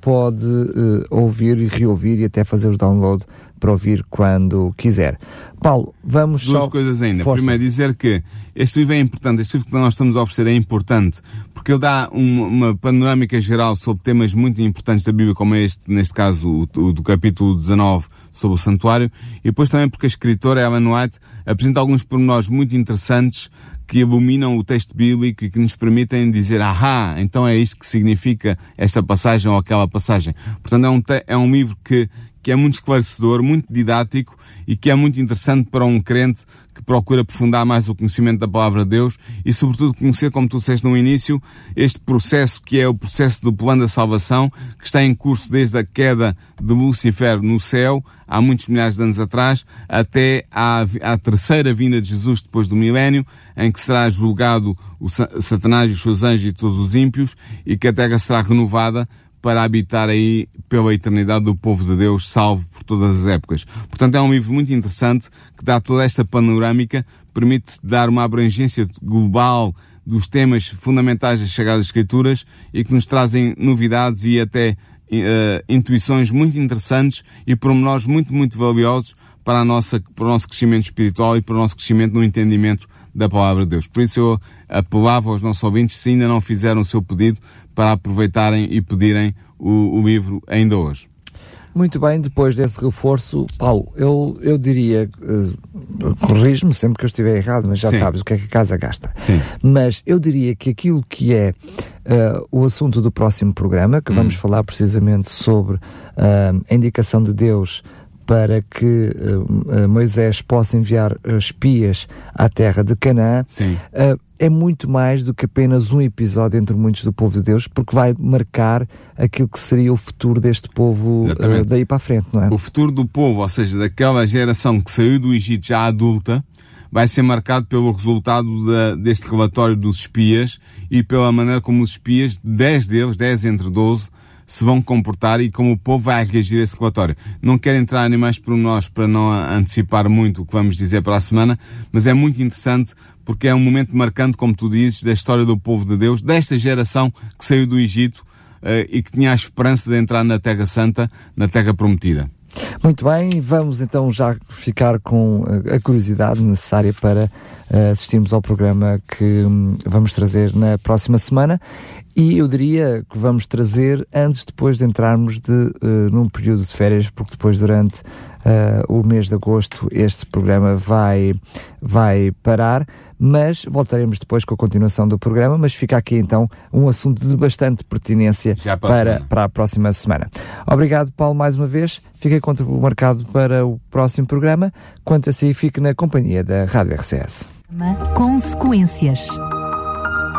pode uh, ouvir e reouvir e até fazer o download para ouvir quando quiser. Paulo, vamos Duas só... coisas ainda. Força. Primeiro, dizer que este livro é importante, este livro que nós estamos a oferecer é importante, porque ele dá uma, uma panorâmica geral sobre temas muito importantes da Bíblia, como é este, neste caso, o, o, do capítulo 19, sobre o santuário, e depois também porque a escritora Ellen White apresenta alguns pormenores muito interessantes que iluminam o texto bíblico e que nos permitem dizer, ahá, então é isto que significa esta passagem ou aquela passagem. Portanto, é um, é um livro que que é muito esclarecedor, muito didático e que é muito interessante para um crente que procura aprofundar mais o conhecimento da palavra de Deus e, sobretudo, conhecer, como tu disseste no início, este processo que é o processo do plano da salvação, que está em curso desde a queda de Lucifer no céu, há muitos milhares de anos atrás, até à, à terceira vinda de Jesus depois do milénio, em que será julgado o Satanás e os seus anjos e todos os ímpios, e que a terra será renovada para habitar aí pela eternidade do povo de Deus, salvo por todas as épocas. Portanto, é um livro muito interessante que dá toda esta panorâmica, permite dar uma abrangência global dos temas fundamentais das Sagradas Escrituras e que nos trazem novidades e até uh, intuições muito interessantes e pormenores muito, muito valiosos para, a nossa, para o nosso crescimento espiritual e para o nosso crescimento no entendimento da palavra de Deus. Por isso eu apelava aos nossos ouvintes, se ainda não fizeram o seu pedido, para aproveitarem e pedirem o, o livro ainda hoje. Muito bem, depois desse reforço, Paulo, eu, eu diria, uh, corrijo-me sempre que eu estiver errado, mas já Sim. sabes o que é que a casa gasta. Sim. Mas eu diria que aquilo que é uh, o assunto do próximo programa, que hum. vamos falar precisamente sobre uh, a indicação de Deus para que uh, Moisés possa enviar espias à terra de Canaã, uh, é muito mais do que apenas um episódio entre muitos do povo de Deus, porque vai marcar aquilo que seria o futuro deste povo uh, daí para a frente, não é? O futuro do povo, ou seja, daquela geração que saiu do Egito já adulta, vai ser marcado pelo resultado da, deste relatório dos espias e pela maneira como os espias, 10 deles, 10 entre 12, se vão comportar e como o povo vai reagir a esse relatório. Não quero entrar em mais nós para não antecipar muito o que vamos dizer para a semana, mas é muito interessante porque é um momento marcante, como tu dizes, da história do povo de Deus, desta geração que saiu do Egito uh, e que tinha a esperança de entrar na Terra Santa, na Terra Prometida. Muito bem, vamos então já ficar com a curiosidade necessária para uh, assistirmos ao programa que um, vamos trazer na próxima semana e eu diria que vamos trazer antes, depois de entrarmos de, uh, num período de férias, porque depois durante uh, o mês de agosto este programa vai, vai parar, mas voltaremos depois com a continuação do programa, mas fica aqui então um assunto de bastante pertinência para, para a próxima semana. Obrigado, Paulo, mais uma vez. Fiquei contra o marcado para o próximo programa. Quanto a si, fique na companhia da Rádio RCS. Consequências